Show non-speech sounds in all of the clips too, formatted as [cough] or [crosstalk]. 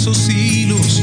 esos hilos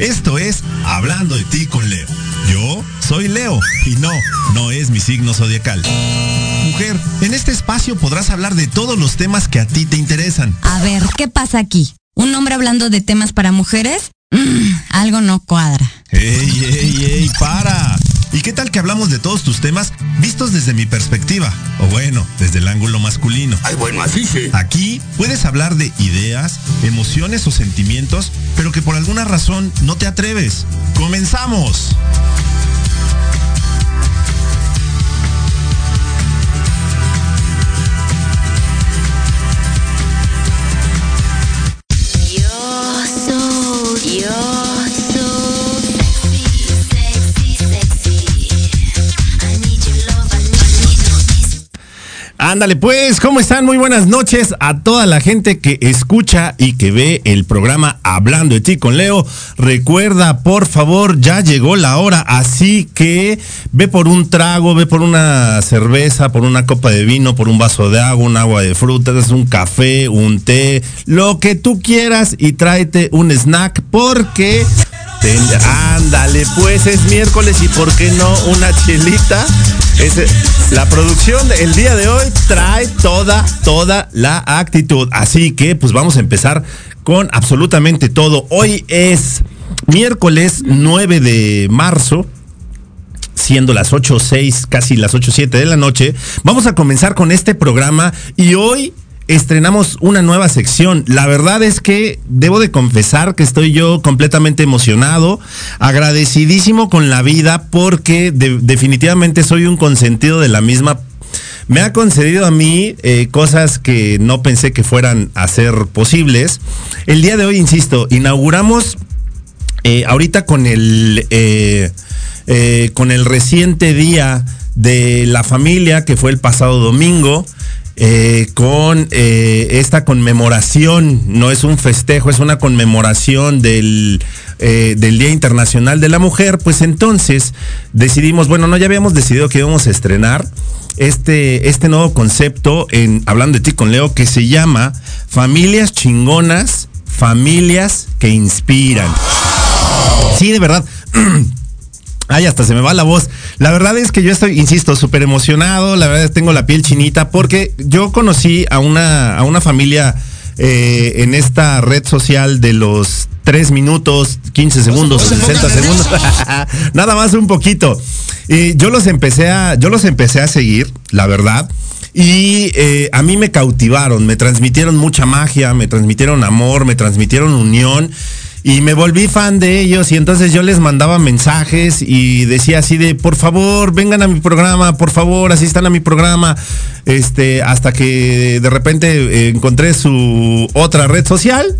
Esto es Hablando de ti con Leo. Yo soy Leo y no, no es mi signo zodiacal. Mujer, en este espacio podrás hablar de todos los temas que a ti te interesan. A ver, ¿qué pasa aquí? ¿Un hombre hablando de temas para mujeres? Mm, algo no cuadra. ¡Ey, ey, ey! ¡Para! ¿Y qué tal que hablamos de todos tus temas vistos desde mi perspectiva? O bueno, desde el ángulo masculino. Ay, bueno, así sí. Aquí puedes hablar de ideas, emociones o sentimientos, pero que por alguna razón no te atreves. ¡Comenzamos! Ándale pues, ¿cómo están? Muy buenas noches a toda la gente que escucha y que ve el programa Hablando de ti con Leo. Recuerda, por favor, ya llegó la hora, así que ve por un trago, ve por una cerveza, por una copa de vino, por un vaso de agua, un agua de frutas, un café, un té, lo que tú quieras y tráete un snack porque ándale, pues es miércoles y por qué no una chelita. La producción el día de hoy trae toda, toda la actitud. Así que pues vamos a empezar con absolutamente todo. Hoy es miércoles 9 de marzo siendo las 8 6, casi las 8 7 de la noche. Vamos a comenzar con este programa y hoy estrenamos una nueva sección. La verdad es que debo de confesar que estoy yo completamente emocionado, agradecidísimo con la vida porque definitivamente soy un consentido de la misma. Me ha concedido a mí eh, cosas que no pensé que fueran a ser posibles. El día de hoy, insisto, inauguramos eh, ahorita con el, eh, con el reciente día de la familia que fue el pasado domingo. Eh, con eh, esta conmemoración, no es un festejo, es una conmemoración del, eh, del Día Internacional de la Mujer, pues entonces decidimos, bueno, no, ya habíamos decidido que íbamos a estrenar este, este nuevo concepto en Hablando de ti con Leo que se llama Familias chingonas, familias que inspiran. Sí, de verdad. [clears throat] Ay, hasta se me va la voz. La verdad es que yo estoy, insisto, súper emocionado. La verdad es que tengo la piel chinita porque yo conocí a una, a una familia eh, en esta red social de los 3 minutos, 15 segundos, 60 segundos. [laughs] Nada más un poquito. Y yo los empecé a, yo los empecé a seguir, la verdad. Y eh, a mí me cautivaron, me transmitieron mucha magia, me transmitieron amor, me transmitieron unión y me volví fan de ellos y entonces yo les mandaba mensajes y decía así de por favor vengan a mi programa por favor asistan a mi programa este hasta que de repente eh, encontré su otra red social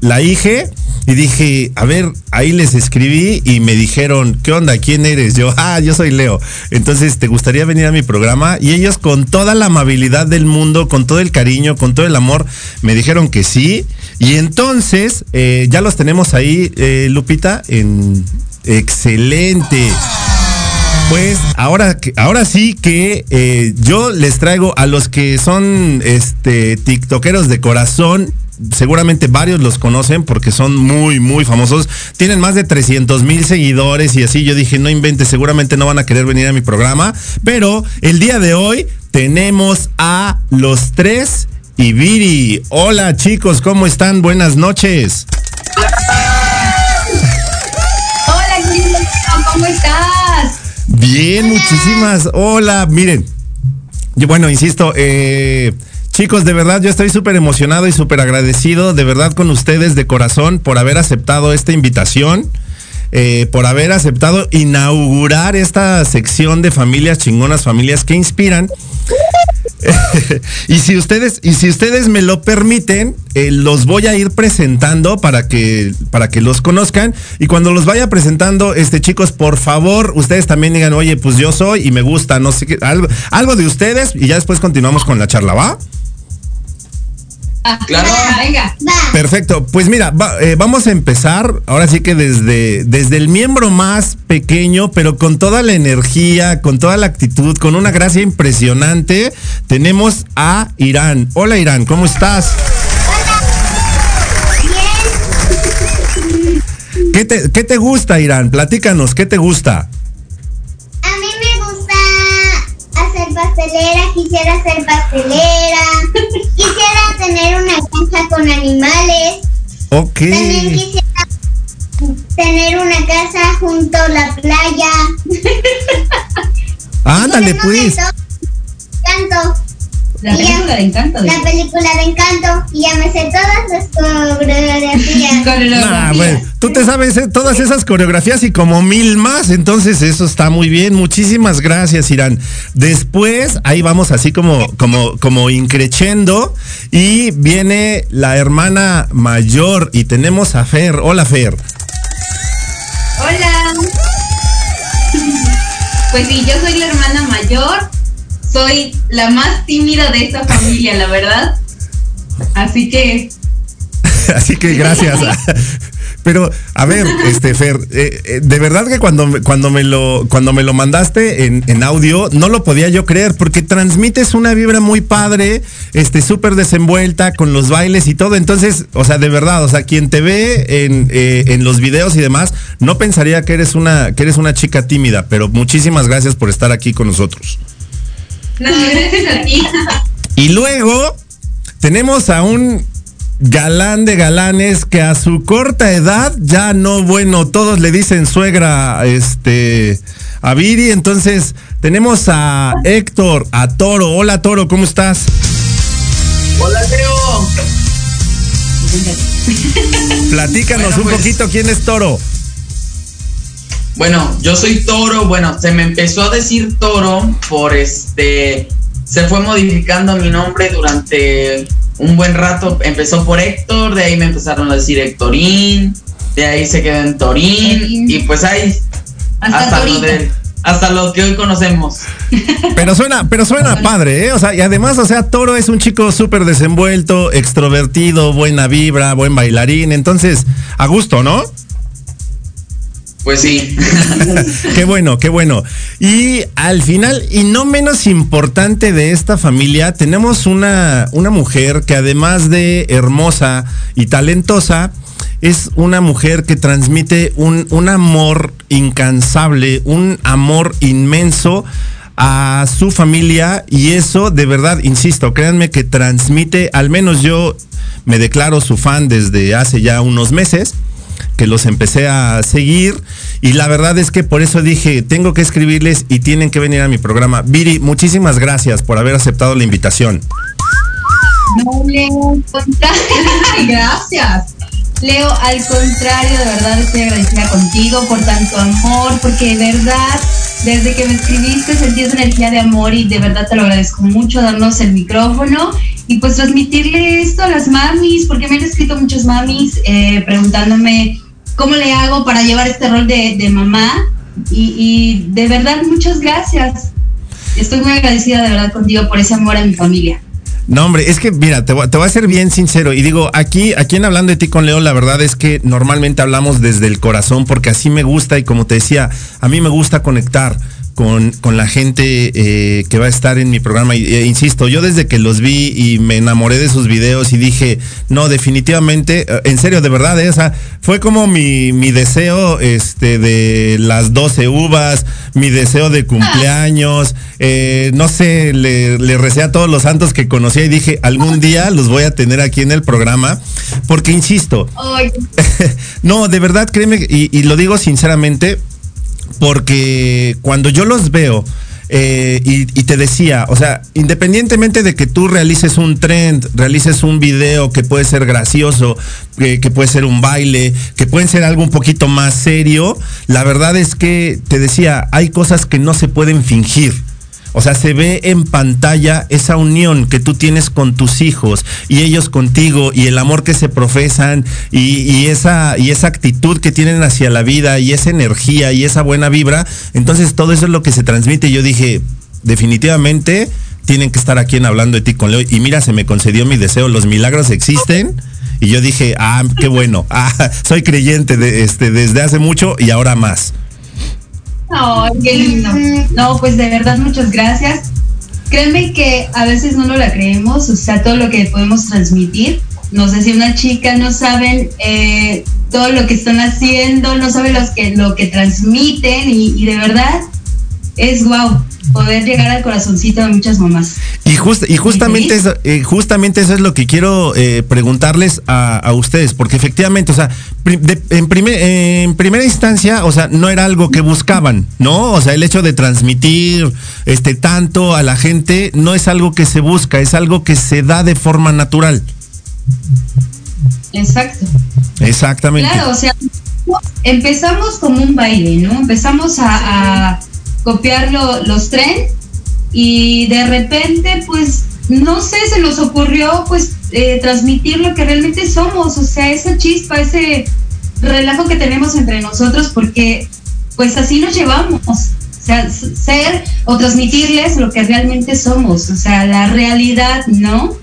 la IG y dije, a ver, ahí les escribí y me dijeron, ¿qué onda? ¿Quién eres? Yo, [laughs] ah, yo soy Leo. Entonces, ¿te gustaría venir a mi programa? Y ellos con toda la amabilidad del mundo, con todo el cariño, con todo el amor, me dijeron que sí. Y entonces, eh, ya los tenemos ahí, eh, Lupita, en excelente. Pues ahora, ahora sí que eh, yo les traigo a los que son este tiktokeros de corazón seguramente varios los conocen porque son muy, muy famosos. Tienen más de 300 mil seguidores y así yo dije, no inventes, seguramente no van a querer venir a mi programa. Pero el día de hoy tenemos a los tres Ibiri. Hola chicos, ¿cómo están? Buenas noches. Hola ¿cómo estás? Bien, muchísimas. Hola, miren. Yo, bueno, insisto, eh, Chicos, de verdad yo estoy súper emocionado y súper agradecido de verdad con ustedes de corazón por haber aceptado esta invitación. Eh, por haber aceptado inaugurar esta sección de familias chingonas, familias que inspiran. [laughs] y si ustedes, y si ustedes me lo permiten, eh, los voy a ir presentando para que, para que los conozcan. Y cuando los vaya presentando, este chicos, por favor, ustedes también digan, oye, pues yo soy y me gusta, no sé qué, algo, algo de ustedes, y ya después continuamos con la charla, ¿va? Claro. Venga. Perfecto. Pues mira, eh, vamos a empezar ahora sí que desde, desde el miembro más pequeño, pero con toda la energía, con toda la actitud, con una gracia impresionante, tenemos a Irán. Hola Irán, ¿cómo estás? Hola. ¿Qué te, ¿Qué te gusta, Irán? Platícanos, ¿qué te gusta? Pastelera, quisiera ser pastelera, [laughs] quisiera tener una granja con animales. Ok. También quisiera tener una casa junto a la playa. Ándale, pues. Canto. La película de Encanto. La película de Encanto. Y ya me sé todas las coreografías. [laughs] Ah, bueno, tú te sabes eh, todas esas coreografías y como mil más. Entonces eso está muy bien. Muchísimas gracias, Irán. Después, ahí vamos así como, como, como increchendo. Y viene la hermana mayor. Y tenemos a Fer. Hola, Fer. Hola. [laughs] Pues sí, yo soy la hermana mayor soy la más tímida de esta familia, la verdad. Así que [laughs] Así que gracias. [laughs] Pero, a ver, este Fer, eh, eh, de verdad que cuando, cuando, me lo, cuando me lo mandaste en, audio, no lo podía yo creer, porque transmites una vibra muy padre, este, súper desenvuelta, con los bailes y todo. Entonces, o sea, de verdad, o sea, quien te ve en, eh, en los videos y demás, no pensaría que eres una, que eres una chica tímida, pero muchísimas gracias por estar aquí con nosotros. No, gracias a ti. Y luego tenemos a un galán de galanes que a su corta edad ya no, bueno, todos le dicen suegra este, a Viri. Entonces tenemos a Héctor, a Toro. Hola Toro, ¿cómo estás? Hola Teo. Platícanos un pues. poquito quién es Toro. Bueno, yo soy Toro. Bueno, se me empezó a decir Toro por este. Se fue modificando mi nombre durante un buen rato empezó por Héctor, de ahí me empezaron a decir Héctorín, de ahí se quedó en Torín, y pues ahí hasta, lo de, hasta lo que hoy conocemos. [laughs] Pero suena, pero suena padre, ¿eh? O sea, y además, o sea, Toro es un chico súper desenvuelto, extrovertido, buena vibra, buen bailarín, entonces, a gusto, ¿no? Pues sí. [laughs] qué bueno, qué bueno. Y al final, y no menos importante de esta familia, tenemos una, una mujer que además de hermosa y talentosa, es una mujer que transmite un, un amor incansable, un amor inmenso a su familia y eso de verdad, insisto, créanme que transmite, al menos yo me declaro su fan desde hace ya unos meses que los empecé a seguir y la verdad es que por eso dije, tengo que escribirles y tienen que venir a mi programa. Viri, muchísimas gracias por haber aceptado la invitación. No, Leo, [laughs] gracias. Leo, al contrario, de verdad estoy agradecida contigo por tanto amor, porque de verdad, desde que me escribiste sentí esa energía de amor y de verdad te lo agradezco mucho darnos el micrófono y pues transmitirle esto a las mamis, porque me han escrito muchas mamis eh, preguntándome cómo le hago para llevar este rol de, mamá. Y, de verdad, muchas gracias. Estoy muy agradecida de verdad contigo por ese amor a mi familia. No, hombre, es que mira, te te voy, a ser bien sincero y digo, aquí, aquí en Hablando de ti con Leo, la verdad es que normalmente hablamos desde el corazón porque así me gusta y como te decía, a mí me gusta conectar con, la gente eh, que va a estar en mi programa. Y, eh, insisto, yo desde que los vi y me enamoré de sus videos y dije, no, definitivamente, eh, en serio, de verdad, esa fue como mi, deseo este, de las 12 uvas, mi deseo de cumpleaños, no sé, le, le recé a todos los santos que conocía y dije, algún día los voy a tener aquí en el programa, porque insisto, [laughs] no, de verdad, créeme, y lo digo sinceramente, porque cuando yo los veo, eh, y, te decía, o sea, independientemente de que tú realices un trend, realices un video que puede ser gracioso, que puede ser un baile, que puede ser algo un poquito más serio, la verdad es que te decía, hay cosas que no se pueden fingir. O sea, se ve en pantalla esa unión que tú tienes con tus hijos y ellos contigo y el amor que se profesan y, esa, y esa actitud que tienen hacia la vida y esa energía y esa buena vibra. Entonces todo eso es lo que se transmite. Yo dije, definitivamente tienen que estar aquí en Hablando de ti con Leo. Y mira, se me concedió mi deseo. Los milagros existen. Y yo dije, ah, qué bueno. [laughs] Ah, soy creyente de, este, desde hace mucho y ahora más. Oh, qué lindo. No, pues de verdad, muchas gracias. Créanme que a veces no lo la creemos, o sea, todo lo que podemos transmitir. No sé si una chica no saben eh, todo lo que están haciendo, no saben los que, lo que transmiten y, y de verdad es guau poder llegar al corazoncito de muchas mamás. Y, y justamente, eso, eh, justamente eso es lo que quiero eh, preguntarles a, ustedes, porque efectivamente, o sea, en, en primera instancia, o sea, no era algo que buscaban, ¿no? O sea, el hecho de transmitir este tanto a la gente no es algo que se busca, es algo que se da de forma natural. Exacto. Exactamente. Claro, o sea, empezamos como un baile, ¿no? Empezamos a copiar los tren y de repente pues no sé, se nos ocurrió pues eh, transmitir lo que realmente somos, o sea, esa chispa, ese relajo que tenemos entre nosotros porque pues así nos llevamos, sea, ser o transmitirles lo que realmente somos, o sea, la realidad, ¿no?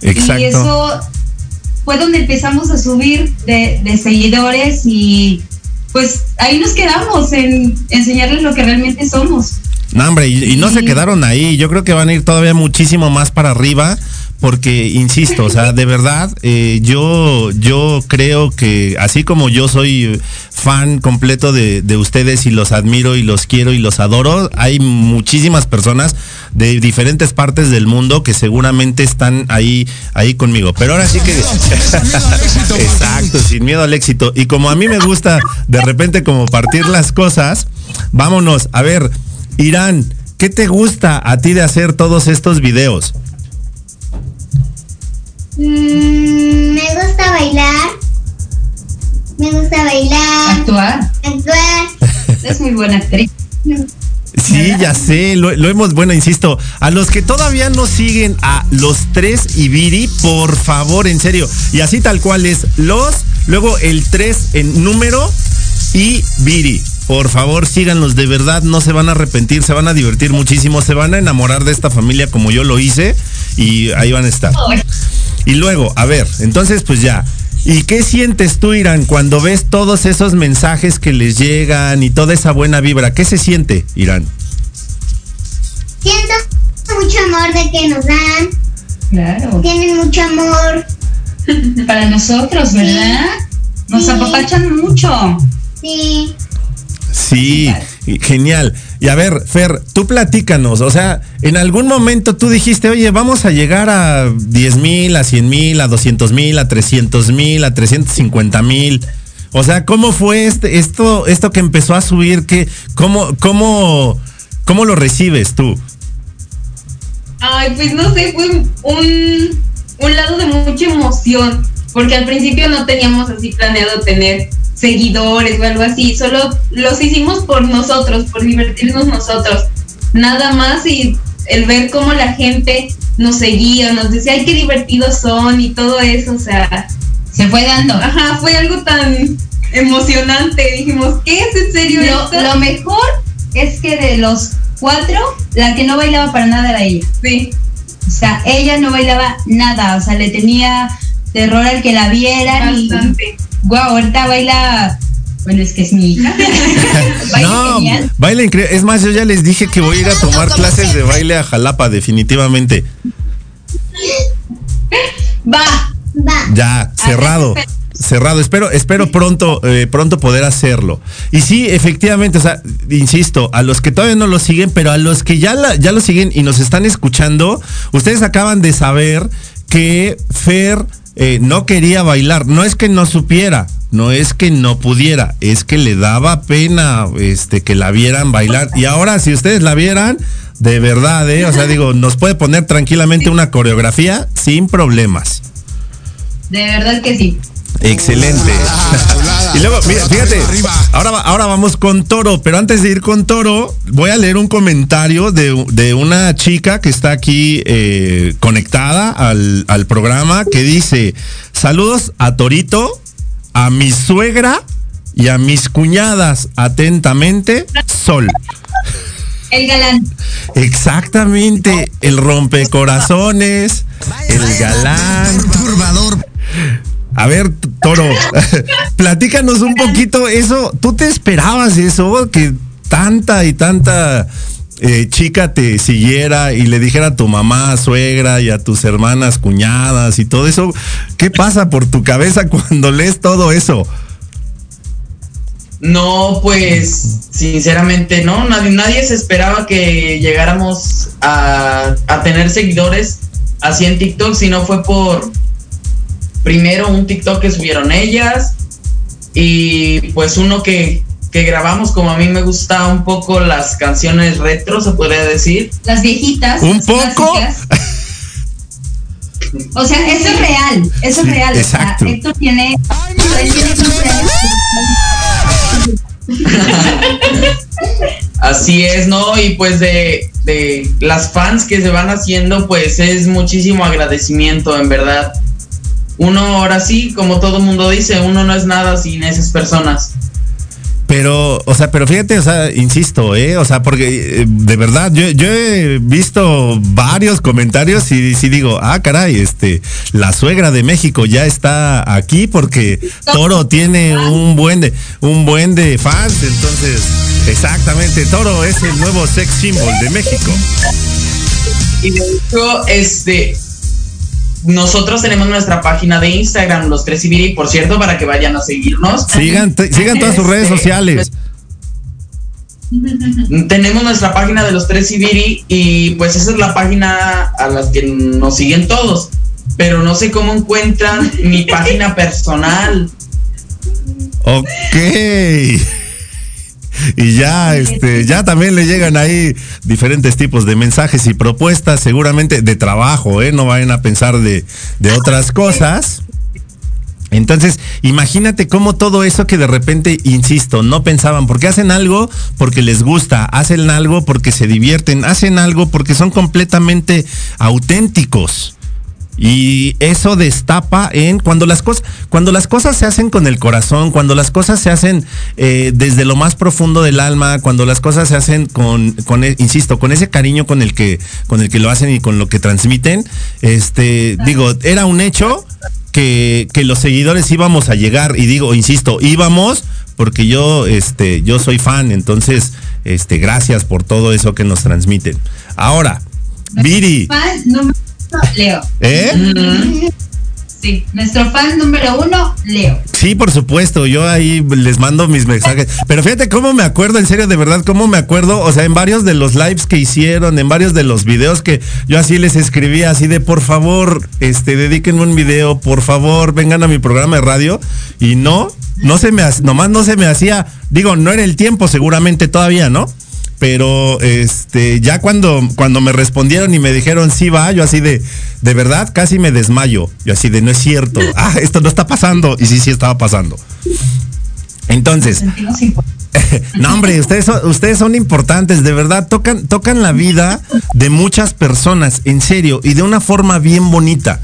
Exacto. Y eso fue donde empezamos a subir de, de seguidores y pues ahí nos quedamos en enseñarles lo que realmente somos. No, hombre, y, y no se quedaron ahí. Yo creo que van a ir todavía muchísimo más para arriba. Porque, insisto, o sea, de verdad, eh, yo, yo creo que así como yo soy fan completo de, de ustedes y los admiro y los quiero y los adoro, hay muchísimas personas de diferentes partes del mundo que seguramente están ahí, ahí conmigo. Pero ahora sí que. [laughs] Exacto, sin miedo al éxito. Y como a mí me gusta de repente como partir las cosas, vámonos. A ver, Irán, ¿qué te gusta a ti de hacer todos estos videos? Mm, me gusta bailar. Me gusta bailar. Actuar. Actuar. [laughs] Es muy buena actriz. Sí, ya sé, lo, lo, hemos, bueno, insisto, a los que todavía no siguen a los tres Ibiri, por favor, en serio, y así tal cual es, los, luego el tres en número y Viri. Por favor, síganlos, de verdad, no se van a arrepentir, se van a divertir muchísimo, se van a enamorar de esta familia como yo lo hice y ahí van a estar. Y luego, a ver, entonces pues ya, ¿Y qué sientes tú, Irán, cuando ves todos esos mensajes que les llegan y toda esa buena vibra? ¿Qué se siente, Irán? Siento mucho amor de que nos dan. Claro. Tienen mucho amor. [laughs] Para nosotros, ¿verdad? Nos Sí. apapachan mucho. Sí. Sí, genial. Y a ver, Fer, tú platícanos, o sea, en algún momento tú dijiste, oye, vamos a llegar a 10 mil, a 100 mil, a 200 mil, a 300 mil, a 350 mil. O sea, ¿cómo fue este, esto, esto que empezó a subir? Que, ¿cómo, cómo, ¿Cómo lo recibes tú? Ay, pues no sé, fue un, un lado de mucha emoción, porque al principio no teníamos así planeado tener seguidores o algo así, solo los hicimos por nosotros, por divertirnos nosotros, nada más y el ver cómo la gente nos seguía, nos decía, ay, qué divertidos son y todo eso, o sea, Se fue dando. ajá, fue algo tan emocionante, dijimos, ¿qué es en serio Lo, esto? lo mejor es que de los cuatro, la que no bailaba para nada era ella. Sí, O sea, ella no bailaba nada, o sea, le tenía terror al que la vieran y bastante. Guau, ahorita baila, bueno, es que es mi hija. [laughs] baila no, genial. baila increíble. Es más, yo ya les dije que voy a ir a tomar clases de baile a Jalapa, definitivamente. Va, Va. Ya, cerrado. Cerrado. Espero, espero pronto, eh, pronto poder hacerlo. Y sí, efectivamente, o sea, insisto, a los que todavía no lo siguen, pero a los que ya, la- ya lo siguen y nos están escuchando, ustedes acaban de saber que Fer eh, no quería bailar. No es que no supiera, no es que no pudiera, es que le daba pena este, que la vieran bailar. Y ahora, si ustedes la vieran, de verdad, ¿eh? O sea, digo, nos puede poner tranquilamente una coreografía sin problemas. de verdad que sí. Excelente. Y luego, mira, fíjate, ahora, ahora vamos con Toro, pero antes de ir con Toro, voy a leer un comentario de, de una chica que está aquí eh, conectada al, al programa que dice, saludos a Torito, a mi suegra y a mis cuñadas, atentamente, Sol. El galán. Exactamente, el rompecorazones, el galán. Turbador. A ver, Toro, [laughs] platícanos un poquito eso. ¿Tú te esperabas eso? Que tanta y tanta eh, chica te siguiera y le dijera a tu mamá, suegra y a tus hermanas, cuñadas y todo eso. ¿Qué pasa por tu cabeza [laughs] cuando lees todo eso? No, pues sinceramente no, nadie, nadie se esperaba que llegáramos a, a tener seguidores así en TikTok, si no fue por primero un TikTok que subieron ellas y pues uno que, que grabamos como a mí me gusta un poco las canciones retro, se podría decir. Las viejitas. ¿Un las poco? clásicas. O sea, eso es real, eso Sí, es real. O sea, exacto. Héctor tiene, él tiene 15 años. Así es, ¿no? Y pues de, de las fans que se van haciendo, pues es muchísimo agradecimiento, en verdad. Uno ahora sí, como todo mundo dice, uno no es nada sin esas personas. Pero, o sea, pero fíjate, o sea, insisto, ¿eh? O sea, porque eh, de verdad, yo, yo he visto varios comentarios y sí digo, ah, caray, este, la suegra de México ya está aquí porque Toro tiene un buen de, un buen de fans, entonces, exactamente, Toro es el nuevo sex symbol de México. Y de hecho, este, nosotros tenemos nuestra página de Instagram, los tres y por cierto, para que vayan a seguirnos. Sigan, sigan todas sus redes Este, sociales. Tenemos nuestra página de los tres Ibiri y pues esa es la página a la que nos siguen todos. Pero no sé cómo encuentran mi página personal. Ok. [laughs] Y ya, este, ya también le llegan ahí diferentes tipos de mensajes y propuestas, seguramente de trabajo, ¿eh? No vayan a pensar de, de otras cosas. Entonces, imagínate cómo todo eso que de repente, insisto, no pensaban, porque hacen algo porque les gusta, hacen algo porque se divierten, hacen algo porque son completamente auténticos. Y eso destapa en cuando las cosas, cuando las cosas se hacen con el corazón, cuando las cosas se hacen eh, desde lo más profundo del alma, cuando las cosas se hacen con, con e- insisto, con ese cariño con el que, con el que lo hacen y con lo que transmiten, este, digo, era un hecho que, que los seguidores íbamos a llegar, y digo, insisto, íbamos porque yo, este, yo soy fan, entonces, este, gracias por todo eso que nos transmiten. Ahora, Viri, Leo. ¿eh? Sí, nuestro fan número uno, Leo. Sí, por supuesto, yo ahí les mando mis mensajes. Pero fíjate cómo me acuerdo, en serio, de verdad, cómo me acuerdo, o sea, en varios de los lives que hicieron, en varios de los videos que yo así les escribía, así de, por favor, este, dedíquenme un video, por favor, vengan a mi programa de radio. Y no, no se me, nomás no se me hacía, digo, no era el tiempo seguramente todavía, ¿no? Pero este, ya cuando, cuando me respondieron y me dijeron sí va, yo así de, de verdad casi me desmayo. Yo así de no es cierto. [laughs] Ah, esto no está pasando. Y sí, sí estaba pasando. Entonces, [laughs] no, hombre, ustedes son, ustedes son importantes, de verdad, tocan, tocan la vida de muchas personas, en serio, y de una forma bien bonita.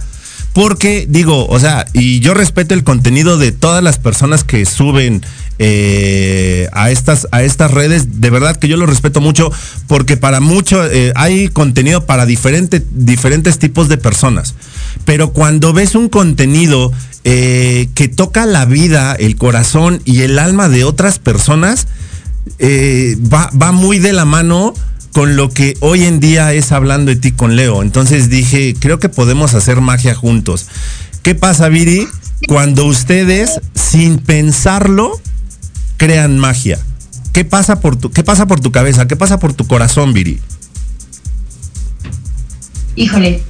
Porque, digo, o sea, y yo respeto el contenido de todas las personas que suben eh, a, estas, a estas redes, de verdad que yo lo respeto mucho, porque para mucho eh, hay contenido para diferente, diferentes tipos de personas. Pero cuando ves un contenido eh, que toca la vida, el corazón y el alma de otras personas, eh, va, va muy de la mano con lo que hoy en día es hablando de ti con Leo. Entonces dije, creo que podemos hacer magia juntos. ¿Qué pasa, Viri? Cuando ustedes, sin pensarlo, crean magia. ¿Qué pasa por tu, qué pasa por tu cabeza? ¿Qué pasa por tu corazón, Viri? Híjole,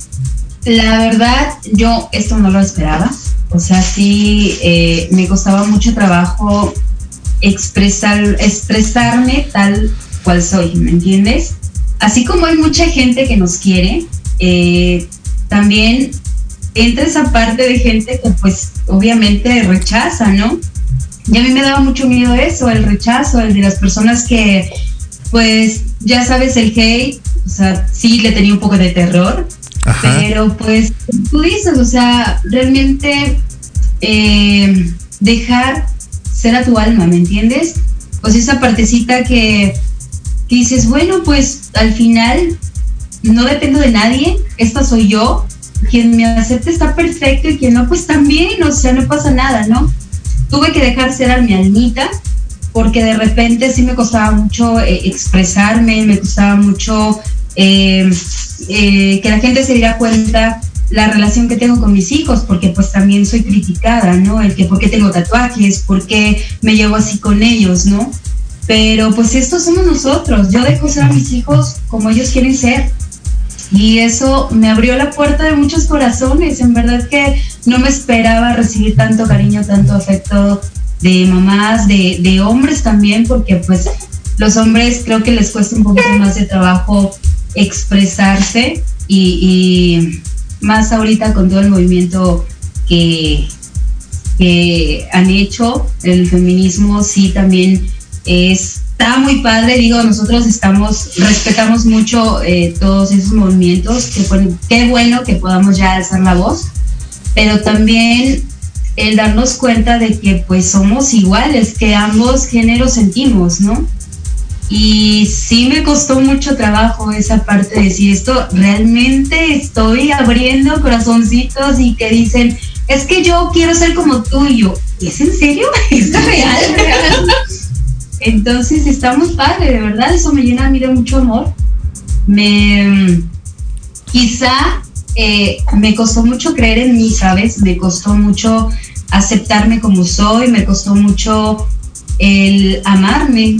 la verdad, yo esto no lo esperaba. O sea, sí, eh, me costaba mucho trabajo expresar, expresarme tal cual soy, ¿me entiendes? Así como hay mucha gente que nos quiere, eh, también entra esa parte de gente que pues obviamente rechaza, ¿no? Y a mí me daba mucho miedo eso, el rechazo, el de las personas que, pues, ya sabes, el hate, o sea, sí le tenía un poco de terror, Ajá. pero pues tú dices, o sea, realmente eh, dejar ser a tu alma, ¿me entiendes? Pues esa partecita que, que dices, bueno, pues al final no dependo de nadie, esta soy yo, quien me acepte está perfecto y quien no, pues también, o sea, no pasa nada, ¿no? Tuve que dejar ser a mi almita porque de repente sí me costaba mucho eh, expresarme, me costaba mucho eh, eh, que la gente se diera cuenta la relación que tengo con mis hijos, porque pues también soy criticada, ¿no? El que por qué tengo tatuajes, por qué me llevo así con ellos, ¿no? Pero pues estos somos nosotros, yo dejo ser a mis hijos como ellos quieren ser. Y eso me abrió la puerta de muchos corazones, en verdad que no me esperaba recibir tanto cariño, tanto afecto de mamás, de, de hombres también, porque pues los hombres creo que les cuesta un poquito más de trabajo expresarse y, más ahorita con todo el movimiento que, que han hecho, el feminismo sí también está muy padre, digo, nosotros estamos, respetamos mucho eh, todos esos movimientos, que qué bueno que podamos ya alzar la voz, pero también el darnos cuenta de que pues somos iguales, que ambos géneros sentimos, ¿no? Y sí me costó mucho trabajo esa parte de decir esto, realmente estoy abriendo corazoncitos y que dicen, es que yo quiero ser como tú y yo, ¿es en serio? ¿Es real? [laughs] Entonces está muy padre, de verdad, eso me llena a mí de mucho amor. Me quizá eh, me costó mucho creer en mí, ¿sabes? Me costó mucho aceptarme como soy, me costó mucho el amarme.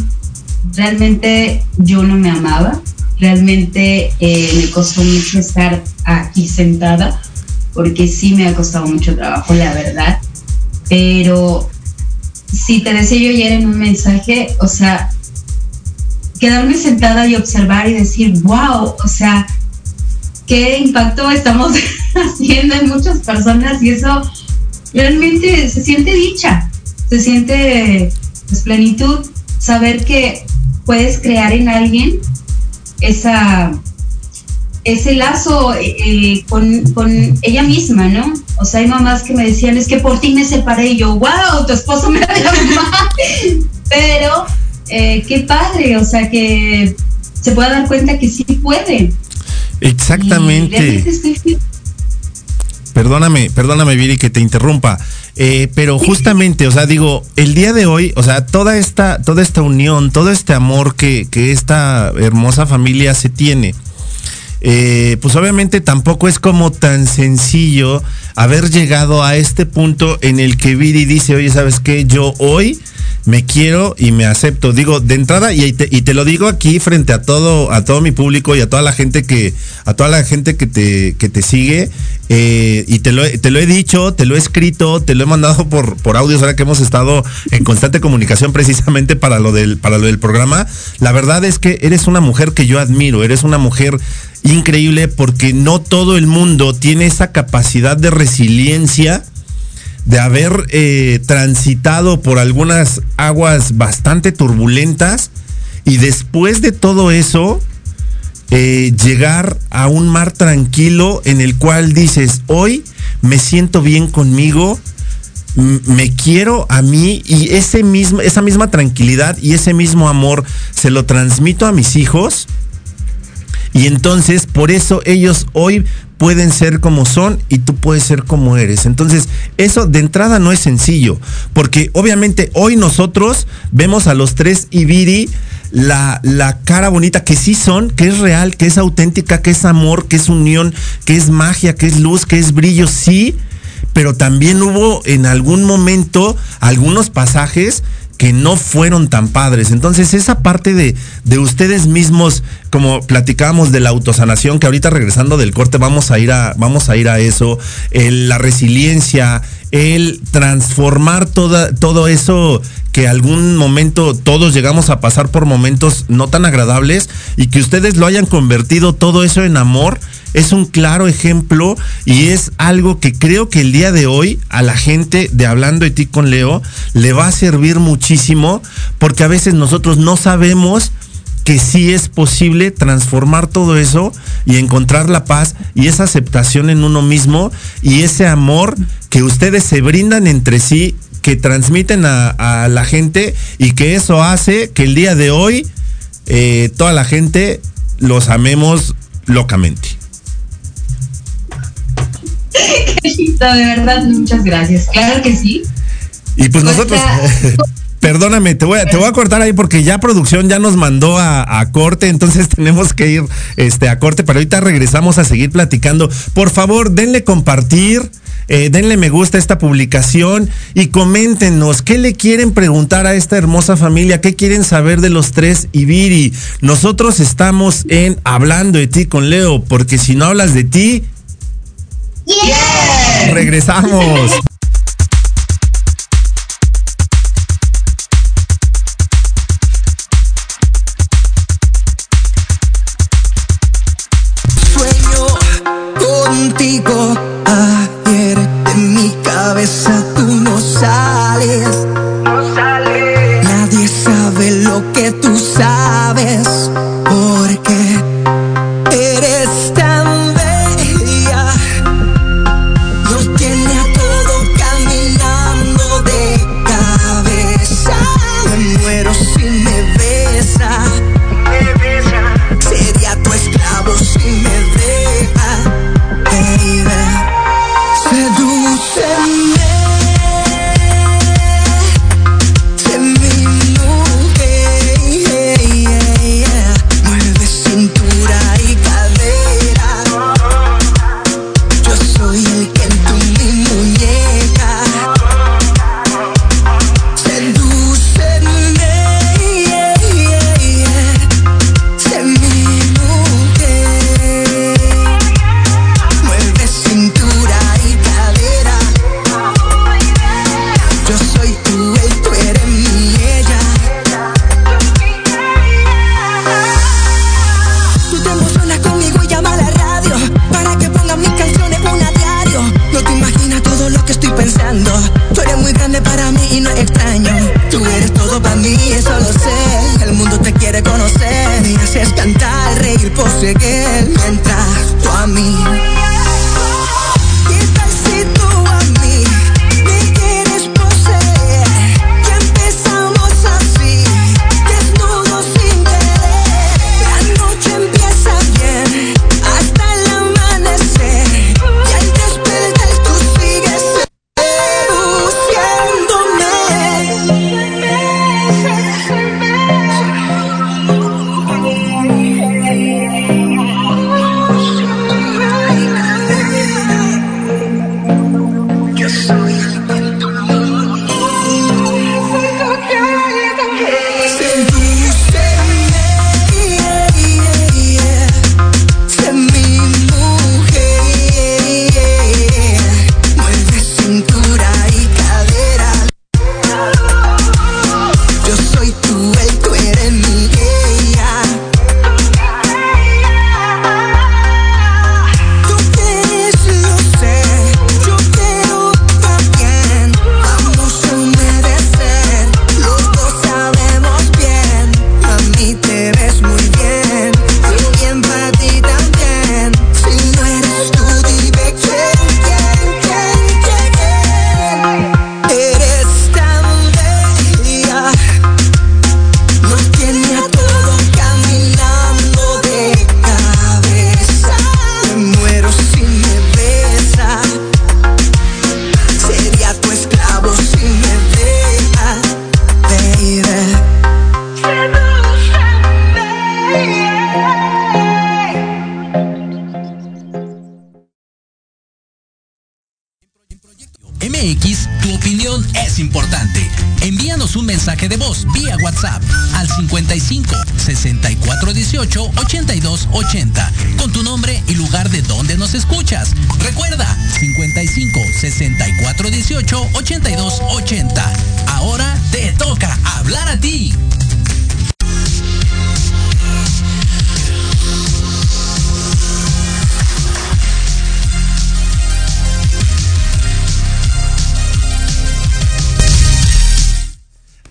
Realmente yo no me amaba, realmente eh, me costó mucho estar aquí sentada, porque sí me ha costado mucho trabajo, la verdad. Pero si te decía yo ayer en un mensaje, o sea, quedarme sentada y observar y decir, wow, o sea, qué impacto estamos [laughs] haciendo en muchas personas y eso realmente se siente dicha, se siente pues, plenitud, saber que puedes crear en alguien esa ese lazo eh, eh, con, con, ella misma, ¿no? O sea, hay mamás que me decían, es que por ti me separé y yo, wow, tu esposo me [laughs] mamá. Pero eh, qué padre, o sea, que se pueda dar cuenta que sí puede. Exactamente. Perdóname, perdóname, Viri, que te interrumpa. Eh, pero justamente, o sea, digo, el día de hoy, o sea, toda esta, toda esta unión, todo este amor que, que esta hermosa familia se tiene, eh, pues obviamente tampoco es como tan sencillo haber llegado a este punto en el que Viri dice, oye, ¿sabes qué? Yo hoy me quiero y me acepto. Digo, de entrada, y te, lo digo aquí frente a todo, a todo mi público y a toda la gente que, a toda la gente que te, que te sigue, eh, y te lo, te lo he dicho, te lo he escrito, te lo he mandado por, por audios ahora que hemos estado en constante comunicación precisamente para lo del, para lo del programa. La verdad es que eres una mujer que yo admiro, eres una mujer increíble porque no todo el mundo tiene esa capacidad de resiliencia de haber eh, transitado por algunas aguas bastante turbulentas y después de todo eso eh, llegar a un mar tranquilo en el cual dices, hoy me siento bien conmigo, me quiero a mí y ese mismo, esa misma tranquilidad y ese mismo amor se lo transmito a mis hijos. Y entonces por eso ellos hoy pueden ser como son y tú puedes ser como eres. Entonces, eso de entrada no es sencillo, porque obviamente hoy nosotros vemos a los tres Ibiri la, la cara bonita que sí son, que es real, que es auténtica, que es amor, que es unión, que es magia, que es luz, que es brillo, sí, pero también hubo en algún momento algunos pasajes que no fueron tan padres. Entonces, esa parte de, de ustedes mismos, como platicábamos de la autosanación, que ahorita regresando del corte vamos a ir a, vamos a ir a eso, la resiliencia, el transformar toda, todo eso que algún momento todos llegamos a pasar por momentos no tan agradables y que ustedes lo hayan convertido todo eso en amor es un claro ejemplo y es algo que creo que el día de hoy a la gente de Hablando de ti con Leo le va a servir muchísimo porque a veces nosotros no sabemos que sí es posible transformar todo eso y encontrar la paz y esa aceptación en uno mismo y ese amor que ustedes se brindan entre sí, que transmiten a, la gente y que eso hace que el día de hoy eh, toda la gente los amemos locamente. [laughs] Qué de verdad, muchas gracias. Claro que sí. Y pues nosotros, [laughs] perdóname, te voy, a, te voy a cortar ahí porque ya producción ya nos mandó a, corte, entonces [laughs] tenemos que ir este, a corte, pero ahorita regresamos a seguir platicando. Por favor, denle compartir. Eh, denle me gusta a esta publicación y coméntenos qué le quieren preguntar a esta hermosa familia, qué quieren saber de los tres Ibiri. Nosotros estamos en Hablando de ti con Leo, porque si no hablas de ti, Regresamos. Ayer en mi cabeza tú no sales.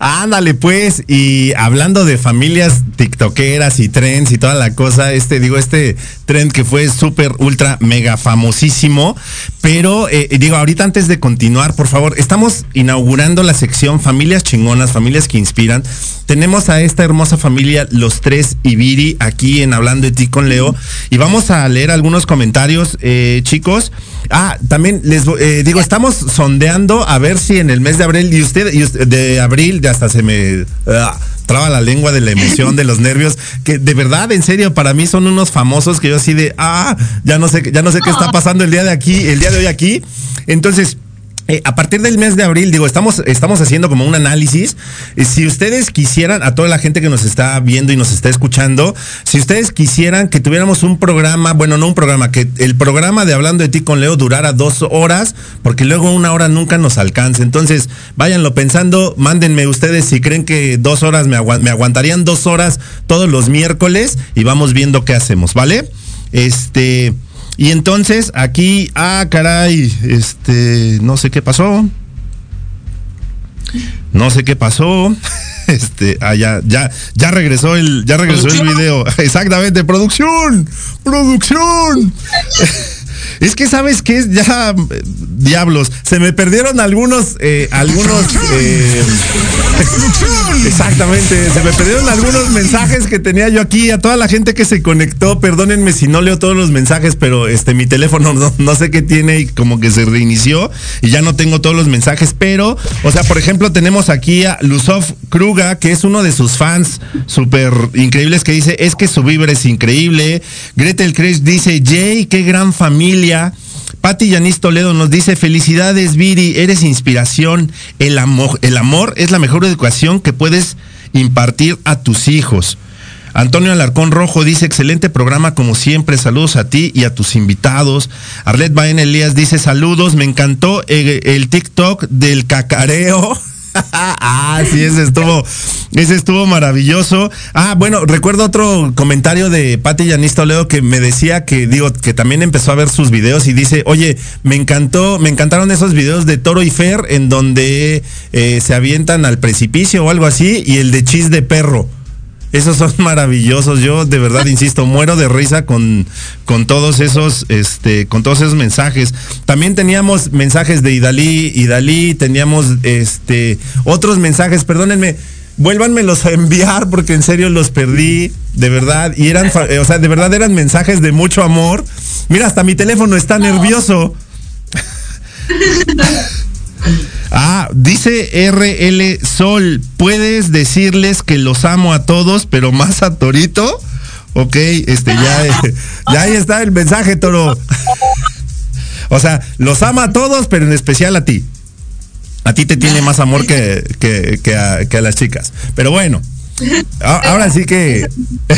Ándale pues, y hablando de familias tiktokeras y trends y toda la cosa, este, digo, este trend que fue súper, ultra, mega famosísimo, pero eh, digo, ahorita antes de continuar, por favor, estamos inaugurando la sección Familias Chingonas, Familias que Inspiran. Tenemos a esta hermosa familia, los tres Ibiri, aquí en Hablando de ti con Leo, y vamos a leer algunos comentarios, eh, chicos. Ah, también les eh, digo, estamos sondeando a ver si en el mes de abril, y usted, y de abril, de hasta se me ah, traba la lengua de la emoción, de los nervios, que de verdad, en serio, para mí son unos famosos que yo así de, ah, ya no sé, ya no sé qué está pasando el día de aquí, el día de hoy aquí. Entonces, eh, a partir del mes de abril, digo, estamos, estamos haciendo como un análisis. Eh, si ustedes quisieran, a toda la gente que nos está viendo y nos está escuchando, si ustedes quisieran que tuviéramos un programa, bueno, no un programa, que el programa de Hablando de ti con Leo durara dos horas, porque luego una hora nunca nos alcanza. Entonces, váyanlo pensando, mándenme ustedes si creen que dos horas me, me aguantarían dos horas todos los miércoles y vamos viendo qué hacemos, ¿vale? Este. Y entonces aquí, ah, caray, este, no sé qué pasó. No sé qué pasó. [laughs] Este, ah, ya, ya, ya regresó el, ya regresó el video. [laughs] Exactamente, producción, producción. [laughs] Es que sabes que es ya diablos. Se me perdieron algunos, eh, algunos. Eh, exactamente. Se me perdieron algunos mensajes que tenía yo aquí a toda la gente que se conectó. Perdónenme si no leo todos los mensajes, pero este mi teléfono no, sé qué tiene y como que se reinició y ya no tengo todos los mensajes. Pero, o sea, por ejemplo, tenemos aquí a Luzov Kruga, que es uno de sus fans súper increíbles, que dice es que su vibra es increíble. Gretel Kresh dice Jay, qué gran familia Pati Yanis Toledo nos dice, felicidades Viri, eres inspiración. El amor, el amor es la mejor educación que puedes impartir a tus hijos. Antonio Alarcón Rojo dice, excelente programa como siempre, saludos a ti y a tus invitados. Arlet Baen Elías dice, saludos, me encantó eh, el TikTok del cacareo. [laughs] [laughs] ah, sí, ese estuvo, ese estuvo maravilloso. Ah, bueno, recuerdo otro comentario de Pati Yanis Toledo que me decía que, digo, que también empezó a ver sus videos y dice, oye, me encantó, me encantaron esos videos de Toro y Fer en donde eh, se avientan al precipicio o algo así y el de chis de perro. Esos son [laughs] maravillosos. Yo de verdad insisto, muero de risa con, con todos esos, este, con todos esos mensajes. También teníamos mensajes de Idalí, Idalí, teníamos este otros mensajes, perdónenme. Vuélvanmelos a enviar porque en serio los perdí, de verdad, y eran, o sea, de verdad eran mensajes de mucho amor. Mira, hasta mi teléfono está nervioso. [laughs] Ah, dice RL Sol, ¿puedes decirles que los amo a todos, pero más a Torito? Ok, este ya, ya ahí está el mensaje, Toro. O sea, los ama a todos, pero en especial a ti. A ti te tiene más amor que, que, a, las chicas. Pero bueno, ahora sí que,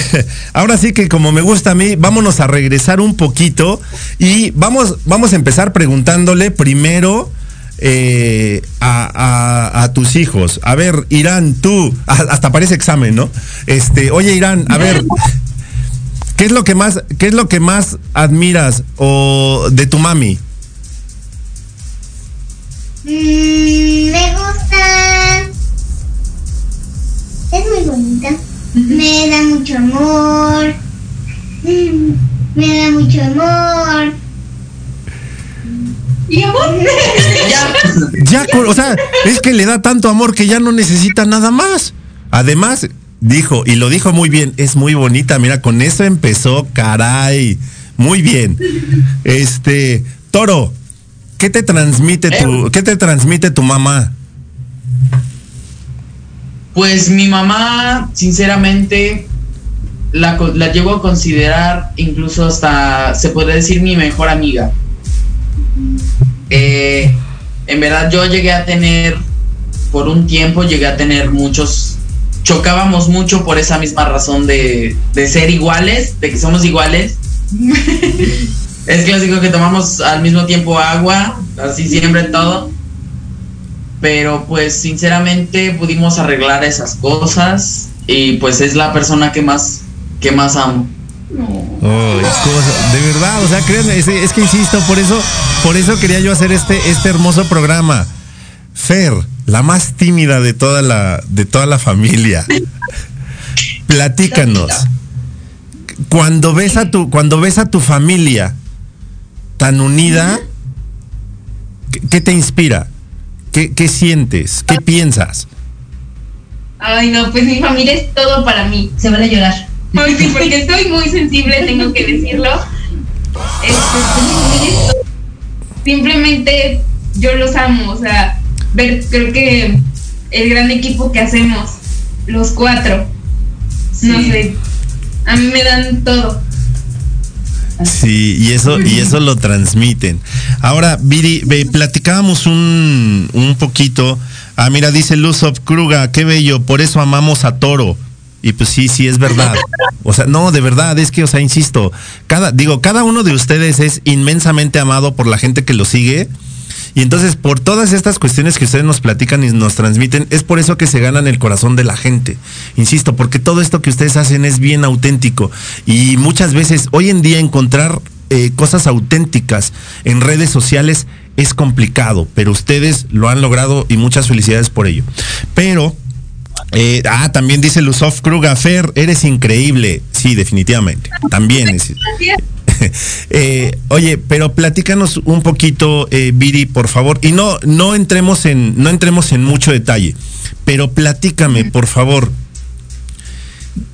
[laughs] ahora sí que como me gusta a mí, vámonos a regresar un poquito y vamos, vamos a empezar preguntándole primero eh, a, tus hijos. A ver, Irán, tú, hasta parece examen, ¿no? Este, oye, Irán, a ver, ¿qué es lo que más, qué es lo que más admiras o de tu mami? Mm, me gusta. Es muy bonita. Me da mucho amor. Mm, me da mucho amor. ¿Y amor? [laughs] ya, o sea, es que le da tanto amor que ya no necesita nada más. Además, dijo, y lo dijo muy bien, es muy bonita, mira, con eso empezó, caray. Muy bien. Este, Toro, ¿qué te transmite tu, eh. qué te transmite tu mamá? Pues mi mamá, sinceramente, la, la llevo a considerar incluso hasta, se puede decir, mi mejor amiga. Eh, en verdad yo llegué a tener, por un tiempo llegué a tener muchos, chocábamos mucho por esa misma razón de, ser iguales, de que somos iguales. [laughs] es clásico que tomamos al mismo tiempo agua, así siempre todo. Pero pues sinceramente pudimos arreglar esas cosas y pues es la persona que más, que más amo. Oh, de verdad, o sea, créanme, es, que insisto, por eso, por eso quería yo hacer este, este hermoso programa. Fer, la más tímida de toda la, de toda la familia. Platícanos. Cuando ves a tu, cuando ves a tu familia tan unida, ¿qué, te inspira? ¿Qué, ¿Qué sientes? ¿Qué piensas? Ay, no, pues mi familia es todo para mí. Se van a llorar. Sí, porque estoy muy sensible, tengo que decirlo. Este, simplemente yo los amo, o sea, ver, creo que el gran equipo que hacemos, los cuatro, no sé, a mí me dan todo. Sí, y eso, y eso lo transmiten. Ahora, Viri, platicábamos un, un poquito. Ah, mira, dice Luzov Kruga, qué bello, por eso amamos a Toro. Y pues sí, sí es verdad. O sea, no, de verdad, es que, o sea, insisto, cada, digo, cada uno de ustedes es inmensamente amado por la gente que lo sigue. Y entonces, por todas estas cuestiones que ustedes nos platican y nos transmiten, es por eso que se ganan el corazón de la gente. Insisto, porque todo esto que ustedes hacen es bien auténtico. Y muchas veces, hoy en día, encontrar eh, cosas auténticas en redes sociales es complicado, pero ustedes lo han logrado y muchas felicidades por ello. Pero eh, ah, también dice Luzof Krugafer, eres increíble. Sí, definitivamente. También es. [laughs] Eh, oye, pero platícanos un poquito, eh, Viri, por favor. Y no, no entremos en, no entremos en mucho detalle, pero platícame, por favor.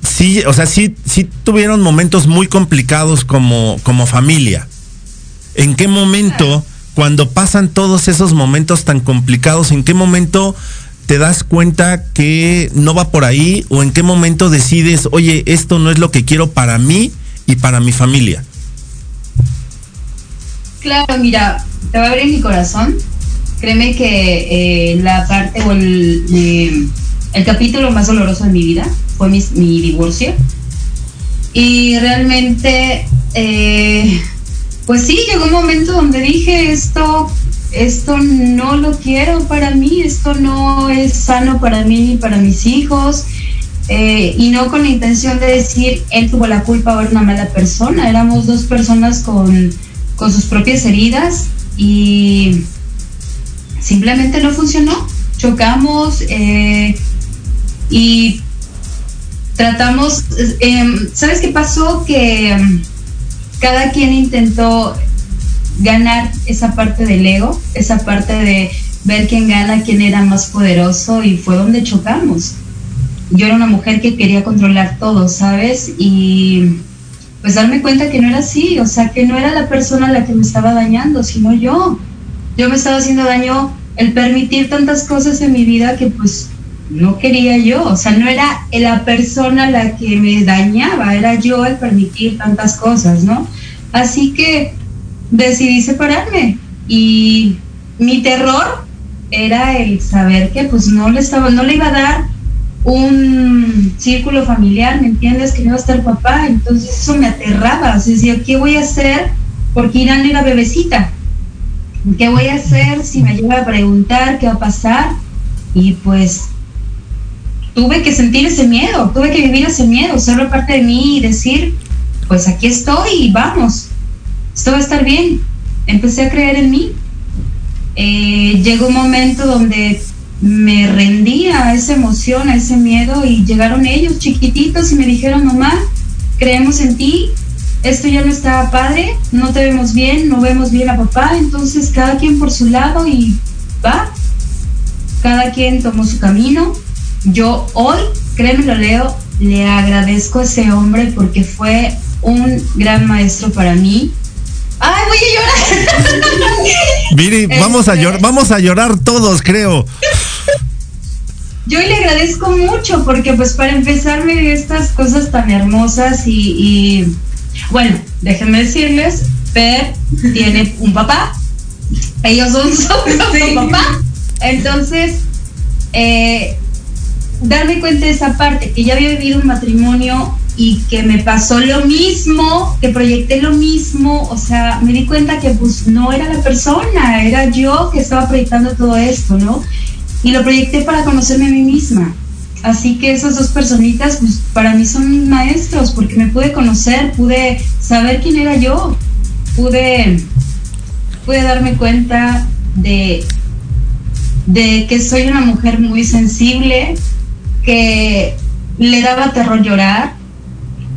Sí, o sea, sí, sí tuvieron momentos muy complicados como, como familia. ¿En qué momento, cuando pasan todos esos momentos tan complicados, en qué momento te das cuenta que no va por ahí o en qué momento decides, oye, esto no es lo que quiero para mí y para mi familia? Claro, mira, te va a abrir mi corazón. Créeme que eh, la parte o el, el, capítulo más doloroso de mi vida fue mi, divorcio. Y realmente, eh, pues sí, llegó un momento donde dije esto esto no lo quiero para mí, esto no es sano para mí ni para mis hijos. Eh, y no con la intención de decir él tuvo la culpa o era una mala persona, éramos dos personas con, con sus propias heridas y simplemente no funcionó, chocamos eh, y tratamos, em, ¿sabes qué pasó? Que em, cada quien intentó ganar esa parte del ego, esa parte de ver quién gana, quién era más poderoso y fue donde chocamos. Yo era una mujer que quería controlar todo, ¿sabes? Y pues darme cuenta que no era así, o sea, que no era la persona la que me estaba dañando, sino yo. Yo me estaba haciendo daño el permitir tantas cosas en mi vida que pues no quería yo, o sea, no era la persona la que me dañaba, era yo el permitir tantas cosas, ¿no? Así que decidí separarme y mi terror era el saber que pues no le estaba, no le iba a dar un círculo familiar, ¿me entiendes? Que no iba a estar papá, entonces eso me aterraba, o decía, ¿qué voy a hacer? Porque Irán era bebecita, ¿qué voy a hacer si me llega a preguntar qué va a pasar? Y pues tuve que sentir ese miedo, tuve que vivir ese miedo, serlo parte de mí y decir, pues aquí estoy y vamos, esto va a estar bien. Empecé a creer en mí. Eh, llegó un momento donde me rendía a esa emoción, a ese miedo y llegaron ellos chiquititos y me dijeron, mamá, creemos en ti, esto ya no está padre, no te vemos bien, no vemos bien a papá, entonces cada quien por su lado y va, cada quien tomó su camino yo hoy, créeme lo leo, le agradezco a ese hombre porque fue un gran maestro para mí. ¡Ay, voy a llorar! [laughs] Vamos a llorar, vamos a llorar todos, creo. Yo le agradezco mucho porque pues para empezar me dio estas cosas tan hermosas y, bueno, déjenme decirles, Per tiene un papá, ellos [laughs] son su, papá, entonces eh, darme cuenta de esa parte, que ya había vivido un matrimonio y que me pasó lo mismo, que proyecté lo mismo, o sea, me di cuenta que pues no era la persona, era yo que estaba proyectando todo esto, ¿no? Y lo proyecté para conocerme a mí misma. Así que esas dos personitas, pues para mí son maestros, porque me pude conocer, pude saber quién era yo, pude, pude darme cuenta de, de que soy una mujer muy sensible, que le daba terror llorar,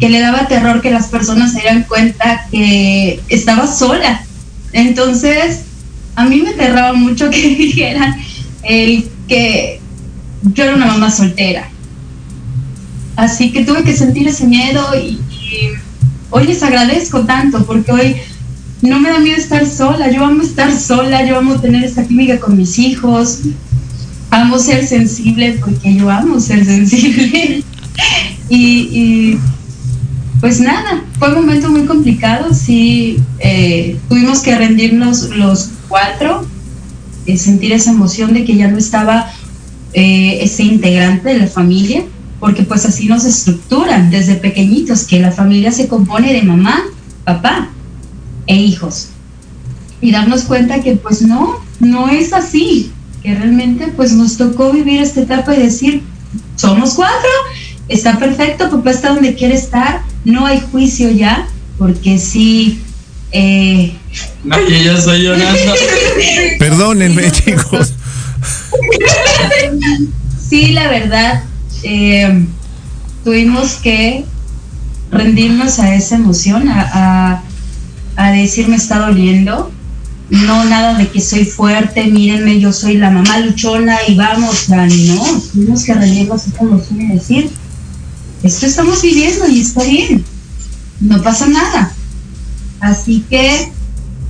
que le daba terror que las personas se dieran cuenta que estaba sola. Entonces, a mí me aterraba mucho [laughs] que dijeran el que yo era una mamá soltera. Así que tuve que sentir ese miedo y, hoy les agradezco tanto porque hoy no me da miedo estar sola, yo amo estar sola, yo amo tener esta química con mis hijos, amo ser sensible porque yo amo ser sensible. [laughs] y, pues nada, fue un momento muy complicado, sí, eh, tuvimos que rendirnos los cuatro, eh, sentir esa emoción de que ya no estaba eh, ese integrante de la familia, porque pues así nos estructuran desde pequeñitos, que la familia se compone de mamá, papá e hijos. Y darnos cuenta que pues no, no es así, que realmente pues nos tocó vivir esta etapa y decir, somos cuatro, está perfecto, papá está donde quiere estar, no hay juicio ya, porque sí... Eh... Ay, yo estoy llorando. [laughs] Perdónenme, chicos. sí, la verdad, eh, tuvimos que rendirnos a esa emoción, a, a, a decir me está doliendo, no nada de que soy fuerte, mírenme, yo soy la mamá luchona y vamos, no, tenemos que rendirnos así como suele decir. Esto estamos viviendo y está bien, no pasa nada. Así que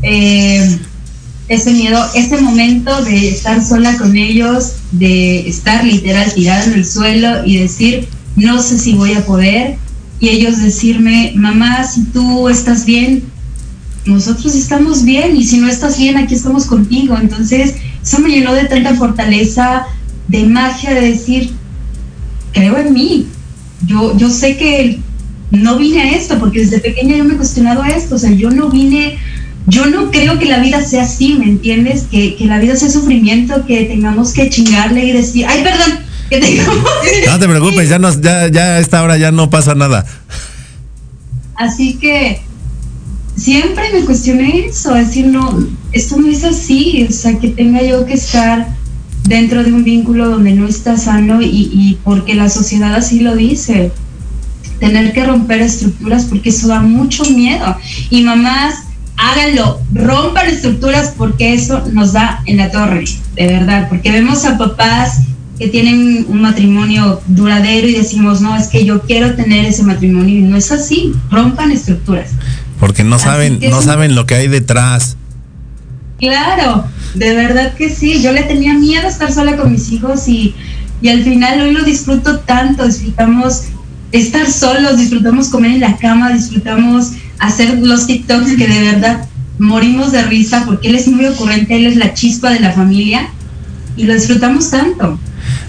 eh, ese miedo, ese momento de estar sola con ellos, de estar literal tirada en el suelo y decir, no sé si voy a poder, y ellos decirme, mamá, si tú estás bien, nosotros estamos bien y si no estás bien, aquí estamos contigo. Entonces, eso me llenó de tanta fortaleza, de magia, de decir, creo en mí. Yo, yo sé que no vine a esto, porque desde pequeña yo me he cuestionado esto, o sea, yo no vine yo no creo que la vida sea así, ¿me entiendes? Que, que la vida sea sufrimiento, que tengamos que chingarle y decir, ay, perdón, que tengamos... [laughs] No te preocupes, ya, nos, ya, ya a esta hora ya no pasa nada. Así que siempre me cuestioné eso, decir, no, esto no es así, o sea, que tenga yo que estar dentro de un vínculo donde no está sano y, y porque la sociedad así lo dice. Tener que romper estructuras porque eso da mucho miedo. Y mamás, háganlo, rompan estructuras porque eso nos da en la torre, de verdad, porque vemos a papás que tienen un matrimonio duradero y decimos, no, es que yo quiero tener ese matrimonio y no es así, rompan estructuras. Porque no saben, no saben lo que hay detrás. Claro, de verdad que sí, yo le tenía miedo a estar sola con mis hijos y, y al final hoy lo disfruto tanto, disfrutamos estar solos, disfrutamos comer en la cama, disfrutamos hacer los TikToks que de verdad morimos de risa porque él es muy ocurrente, él es la chispa de la familia y lo disfrutamos tanto.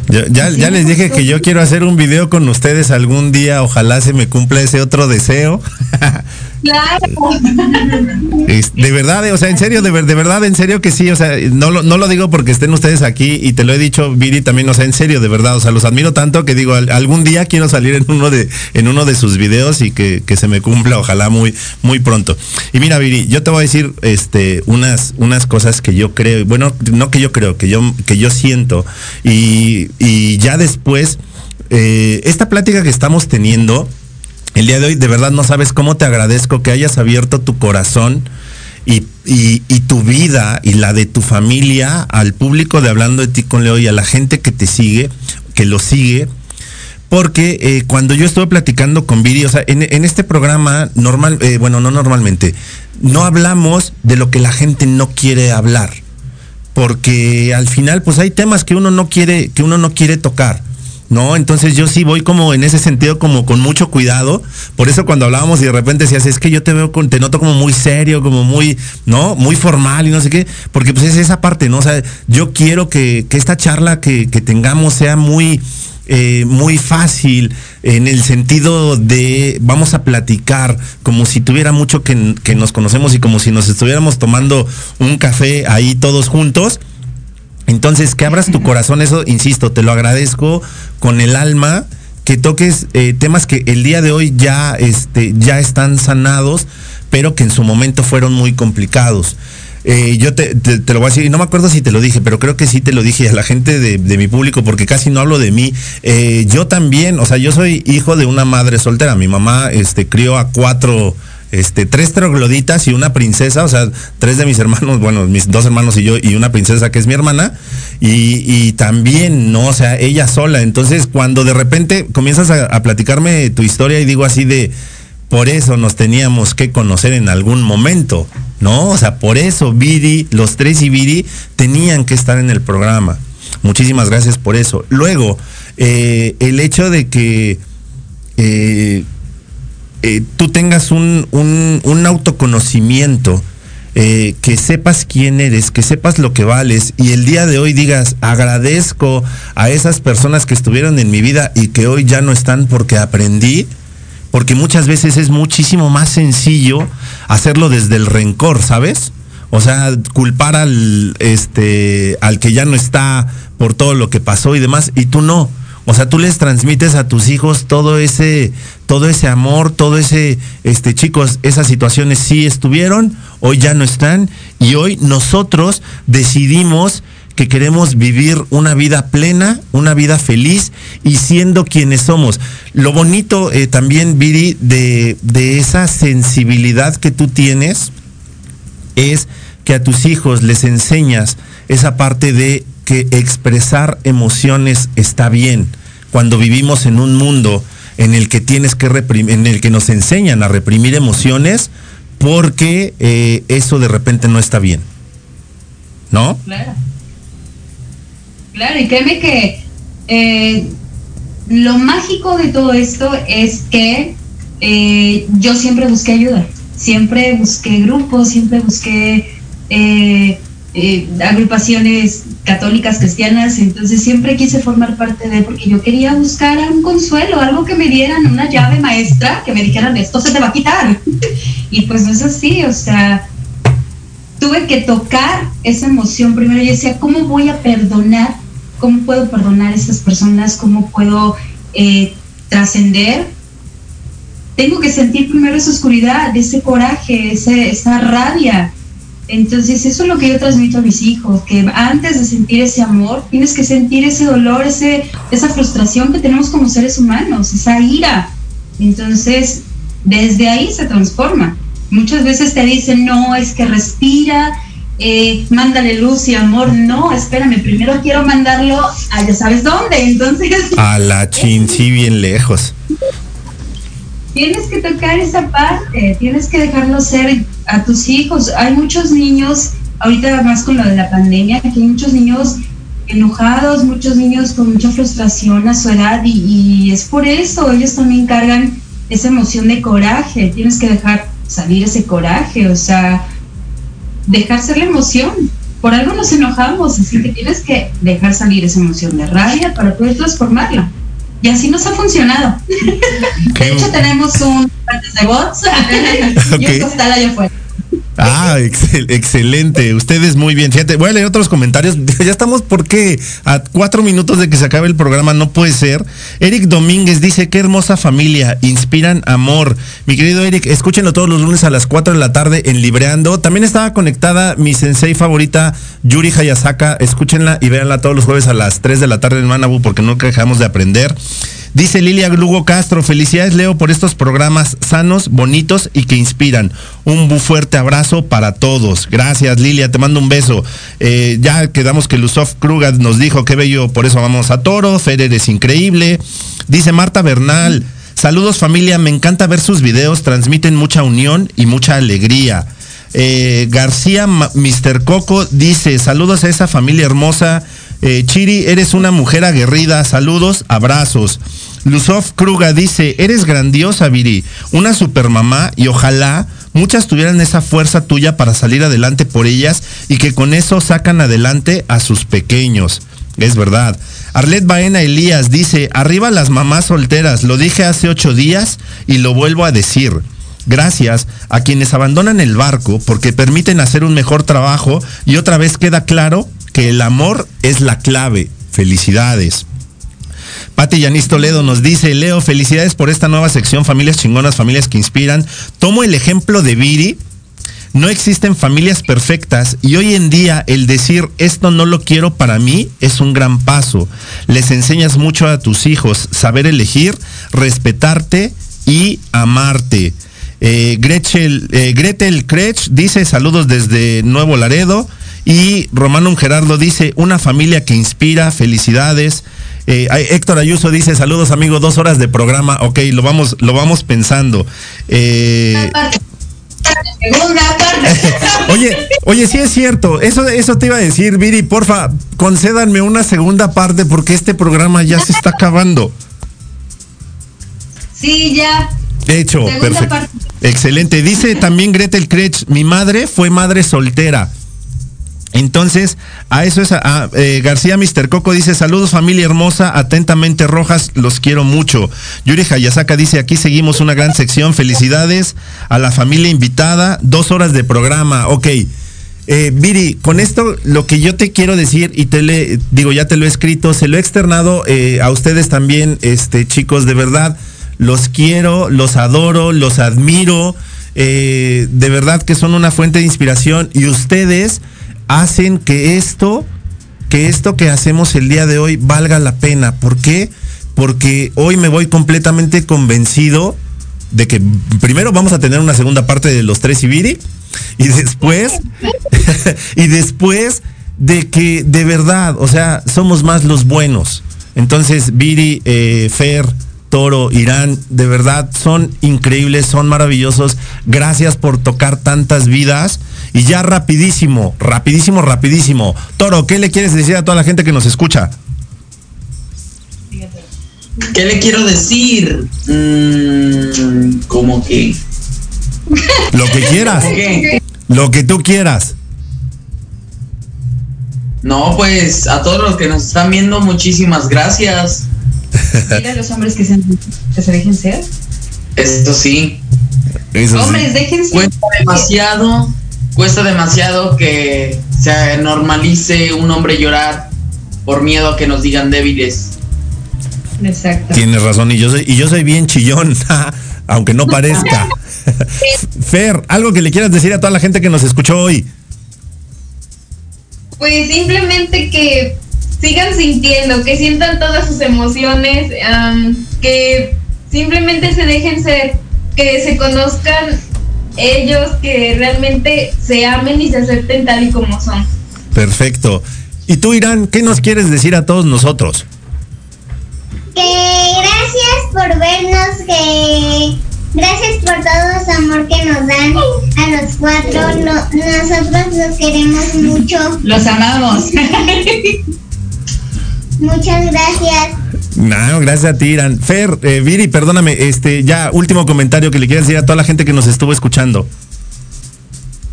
ya, ya les dije que yo quiero hacer un video con ustedes algún día, ojalá se me cumpla ese otro deseo. [laughs] [laughs] Claro. de verdad, o sea, en serio, de, de, verdad, en serio que sí, o sea, no lo, no lo digo porque estén ustedes aquí y te lo he dicho, Viri, también, o sea, en serio, de verdad, o sea, los admiro tanto que digo, algún día quiero salir en uno de, en uno de sus videos y que, que se me cumpla, ojalá muy, muy pronto. Y mira, Viri, yo te voy a decir, este, unas, unas cosas que yo creo, bueno, no que yo creo, que yo, que yo siento, y, y ya después, eh, esta plática que estamos teniendo, el día de hoy de verdad no sabes cómo te agradezco que hayas abierto tu corazón y, y, tu vida y la de tu familia al público de Hablando de ti con Leo y a la gente que te sigue, que lo sigue. Porque eh, cuando yo estuve platicando con Viri, o sea, en, en este programa normal, eh, bueno, no normalmente, no hablamos de lo que la gente no quiere hablar. Porque al final, pues hay temas que uno no quiere, que uno no quiere tocar. ¿No? Entonces yo sí voy como en ese sentido como con mucho cuidado. Por eso cuando hablábamos y de repente decías, es que yo te veo con, te noto como muy serio, como muy, ¿no? Muy formal y no sé qué. Porque pues es esa parte, ¿no? O sea, yo quiero que, que esta charla que, que tengamos sea muy, eh, muy fácil en el sentido de vamos a platicar como si tuviera mucho que, que nos conocemos y como si nos estuviéramos tomando un café ahí todos juntos entonces, que abras tu corazón, eso, insisto, te lo agradezco con el alma, que toques eh, temas que el día de hoy ya, este, ya están sanados, pero que en su momento fueron muy complicados. Eh, yo te, te, lo voy a decir, y no me acuerdo si te lo dije, pero creo que sí te lo dije a la gente de, de mi público, porque casi no hablo de mí. Eh, yo también, o sea, yo soy hijo de una madre soltera. Mi mamá este, crió a cuatro este, tres trogloditas y una princesa, o sea, tres de mis hermanos, bueno, mis dos hermanos y yo, y una princesa que es mi hermana, y, y también, ¿no? O sea, ella sola. Entonces, cuando de repente comienzas a, platicarme tu historia y digo así de, por eso nos teníamos que conocer en algún momento, ¿no? O sea, por eso Viri, los tres y Viri tenían que estar en el programa. Muchísimas gracias por eso. Luego, eh, el hecho de que... Eh, eh, tú tengas un, un, un autoconocimiento, eh, que sepas quién eres, que sepas lo que vales y el día de hoy digas, agradezco a esas personas que estuvieron en mi vida y que hoy ya no están porque aprendí, porque muchas veces es muchísimo más sencillo hacerlo desde el rencor, ¿sabes? O sea, culpar al, este, al que ya no está por todo lo que pasó y demás, y tú no o sea, tú les transmites a tus hijos todo ese, todo ese amor, todo ese, este, chicos, esas situaciones sí estuvieron, hoy ya no están, y hoy nosotros decidimos que queremos vivir una vida plena, una vida feliz y siendo quienes somos. Lo bonito eh, también, Viri, de, de esa sensibilidad que tú tienes es que a tus hijos les enseñas esa parte de que expresar emociones está bien. Cuando vivimos en un mundo en el que tienes que reprimir, en el que nos enseñan a reprimir emociones, porque eh, eso de repente no está bien. ¿No? Claro. Claro, y créeme que eh, lo mágico de todo esto es que eh, yo siempre busqué ayuda, siempre busqué grupos, siempre busqué eh, agrupaciones católicas cristianas, entonces siempre quise formar parte de, porque yo quería buscar un consuelo, algo que me dieran una llave maestra, que me dijeran, esto se te va a quitar. [laughs] y pues no es así, o sea, tuve que tocar esa emoción primero. Yo decía, ¿cómo voy a perdonar? ¿Cómo puedo perdonar a estas personas? ¿Cómo puedo eh, trascender? Tengo que sentir primero esa oscuridad, ese coraje, ese, esa rabia. Entonces eso es lo que yo transmito a mis hijos, que antes de sentir ese amor, tienes que sentir ese dolor, ese, esa frustración que tenemos como seres humanos, esa ira. Entonces, desde ahí se transforma. Muchas veces te dicen, no, es que respira, eh, mándale luz y amor. No, espérame, primero quiero mandarlo a ya sabes dónde. Entonces. A la chin, sí, bien lejos. Tienes que tocar esa parte, tienes que dejarlo ser a tus hijos. Hay muchos niños, ahorita más con lo de la pandemia, que hay muchos niños enojados, muchos niños con mucha frustración a su edad y, y es por eso, ellos también cargan esa emoción de coraje. Tienes que dejar salir ese coraje, o sea, dejar ser la emoción. Por algo nos enojamos, así que tienes que dejar salir esa emoción de rabia para poder transformarla. Y así nos ha funcionado. De hecho, tenemos un de bots [laughs] y un costal allá afuera. Ah, excelente. Ustedes muy bien. Fíjate, voy a leer otros comentarios. Ya estamos porque a cuatro minutos de que se acabe el programa no puede ser. Eric Domínguez dice, qué hermosa familia, inspiran amor. Mi querido Eric, escúchenlo todos los lunes a las 4 de la tarde en Libreando. También estaba conectada mi sensei favorita, Yuri Hayasaka. Escúchenla y véanla todos los jueves a las 3 de la tarde en Manabu porque nunca dejamos de aprender. Dice Lilia Lugo Castro, felicidades Leo por estos programas sanos, bonitos y que inspiran. Un fuerte abrazo para todos. Gracias Lilia, te mando un beso. Eh, ya quedamos que Lusov Kruga nos dijo que bello, por eso vamos a Toro. Fer es increíble. Dice Marta Bernal, saludos familia, me encanta ver sus videos, transmiten mucha unión y mucha alegría. Eh, García Mr. Coco dice, saludos a esa familia hermosa. Eh, Chiri, eres una mujer aguerrida. Saludos, abrazos. Lusov Kruga dice, eres grandiosa, Viri, una supermamá y ojalá muchas tuvieran esa fuerza tuya para salir adelante por ellas y que con eso sacan adelante a sus pequeños. Es verdad. Arlet Baena Elías dice, arriba las mamás solteras, lo dije hace ocho días y lo vuelvo a decir. Gracias a quienes abandonan el barco porque permiten hacer un mejor trabajo y otra vez queda claro que el amor es la clave. Felicidades. Pati Yanis Toledo nos dice, Leo, felicidades por esta nueva sección, familias chingonas, familias que inspiran. Tomo el ejemplo de Viri. No existen familias perfectas y hoy en día el decir esto no lo quiero para mí es un gran paso. Les enseñas mucho a tus hijos saber elegir, respetarte y amarte. Eh, eh, Gretel Krech dice saludos desde Nuevo Laredo y Romano Gerardo dice una familia que inspira, felicidades. Eh, Héctor Ayuso dice, saludos amigo, dos horas de programa. Ok, lo vamos, lo vamos pensando. Eh, [laughs] oye, oye, sí es cierto. Eso, eso te iba a decir, Viri, porfa, concédanme una segunda parte porque este programa ya se está acabando. Sí, ya. Hecho, perfecto. Excelente. Dice también Gretel Kretsch, mi madre fue madre soltera. Entonces, a eso es a, eh, García Mister Coco dice, saludos familia hermosa, atentamente rojas, los quiero mucho. Yuri Hayasaka dice, aquí seguimos una gran sección, felicidades a la familia invitada, dos horas de programa, ok. Eh, Viri, con esto lo que yo te quiero decir, y te le, digo, ya te lo he escrito, se lo he externado eh, a ustedes también, este, chicos, de verdad, los quiero, los adoro, los admiro, de verdad que son una fuente de inspiración y ustedes hacen que esto, que esto que hacemos el día de hoy valga la pena. ¿Por qué? Porque hoy me voy completamente convencido de que primero vamos a tener una segunda parte de los tres Ibiri y después, [laughs] y después de que de verdad, o sea, somos más los buenos. Entonces, Viri, eh, Fer, Toro, Irán, de verdad son increíbles, son maravillosos. Gracias por tocar tantas vidas. Y ya rapidísimo, rapidísimo, rapidísimo. Toro, ¿qué le quieres decir a toda la gente que nos escucha? ¿Qué le quiero decir? Mm, como que... Lo que quieras. Lo que tú quieras. No, pues a todos los que nos están viendo, muchísimas gracias. Mira a los hombres que se, que se dejen ser. Esto sí. Hombres, déjense. Cuenta demasiado cuesta demasiado que se normalice un hombre llorar por miedo a que nos digan débiles. Exacto. Tienes razón, y yo soy, y yo soy bien chillón, [laughs] aunque no parezca. [laughs] Fer, algo que le quieras decir a toda la gente que nos escuchó hoy. Pues simplemente que sigan sintiendo, que sientan todas sus emociones, que simplemente se dejen ser, que se conozcan ellos, que realmente se amen y se acepten tal y como son. Perfecto. ¿Y tú, Irán, qué nos quieres decir a todos nosotros? Que gracias por vernos, que gracias por todo el amor que nos dan a los cuatro. nosotros los queremos mucho. Los amamos. [laughs] Muchas gracias. No, gracias a ti, Irán. Fer, eh, Viri, perdóname, este, ya, último comentario que le quieras decir a toda la gente que nos estuvo escuchando.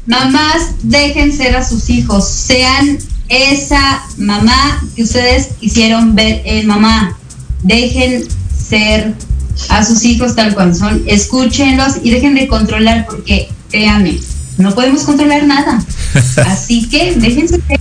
Mamás, dejen ser a sus hijos, sean esa mamá que ustedes quisieron ver en mamá. Dejen ser a sus hijos tal cual son, escúchenlos y dejen de controlar porque, créanme, no podemos controlar nada. [laughs] Así que déjense ser,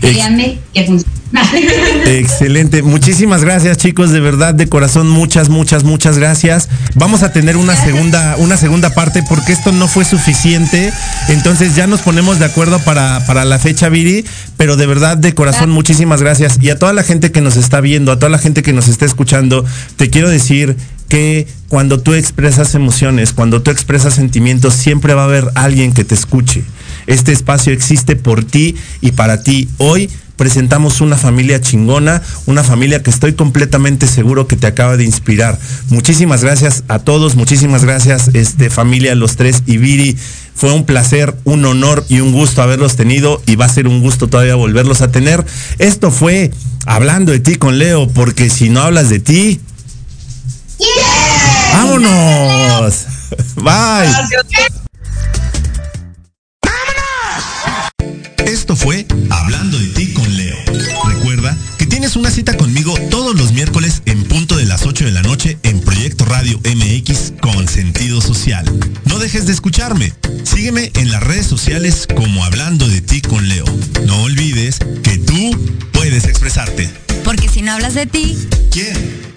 créanme que funciona. [laughs] Excelente. Muchísimas gracias, chicos. De verdad, de corazón, muchas, muchas, muchas gracias. Vamos a tener una segunda, una segunda parte porque esto no fue suficiente. Entonces ya nos ponemos de acuerdo para, para la fecha, Viri. Pero de verdad, de corazón, muchísimas gracias. Y a toda la gente que nos está viendo, a toda la gente que nos está escuchando, te quiero decir que cuando tú expresas emociones, cuando tú expresas sentimientos, siempre va a haber alguien que te escuche. Este espacio existe por ti y para ti. Hoy presentamos una familia chingona, una familia que estoy completamente seguro que te acaba de inspirar. Muchísimas gracias a todos, muchísimas gracias, este, familia Los Tres y Viri. Fue un placer, un honor y un gusto haberlos tenido y va a ser un gusto todavía volverlos a tener. Esto fue hablando de ti con Leo, porque si no hablas de ti... ¡Vámonos! [laughs] Bye. Esto fue Hablando de ti tienes una cita conmigo todos los miércoles en punto de las 8 de la noche en Proyecto Radio MX con sentido social. No dejes de escucharme. Sígueme en las redes sociales como Hablando de ti con Leo. No olvides que tú puedes expresarte. Porque si no hablas de ti, ¿quién?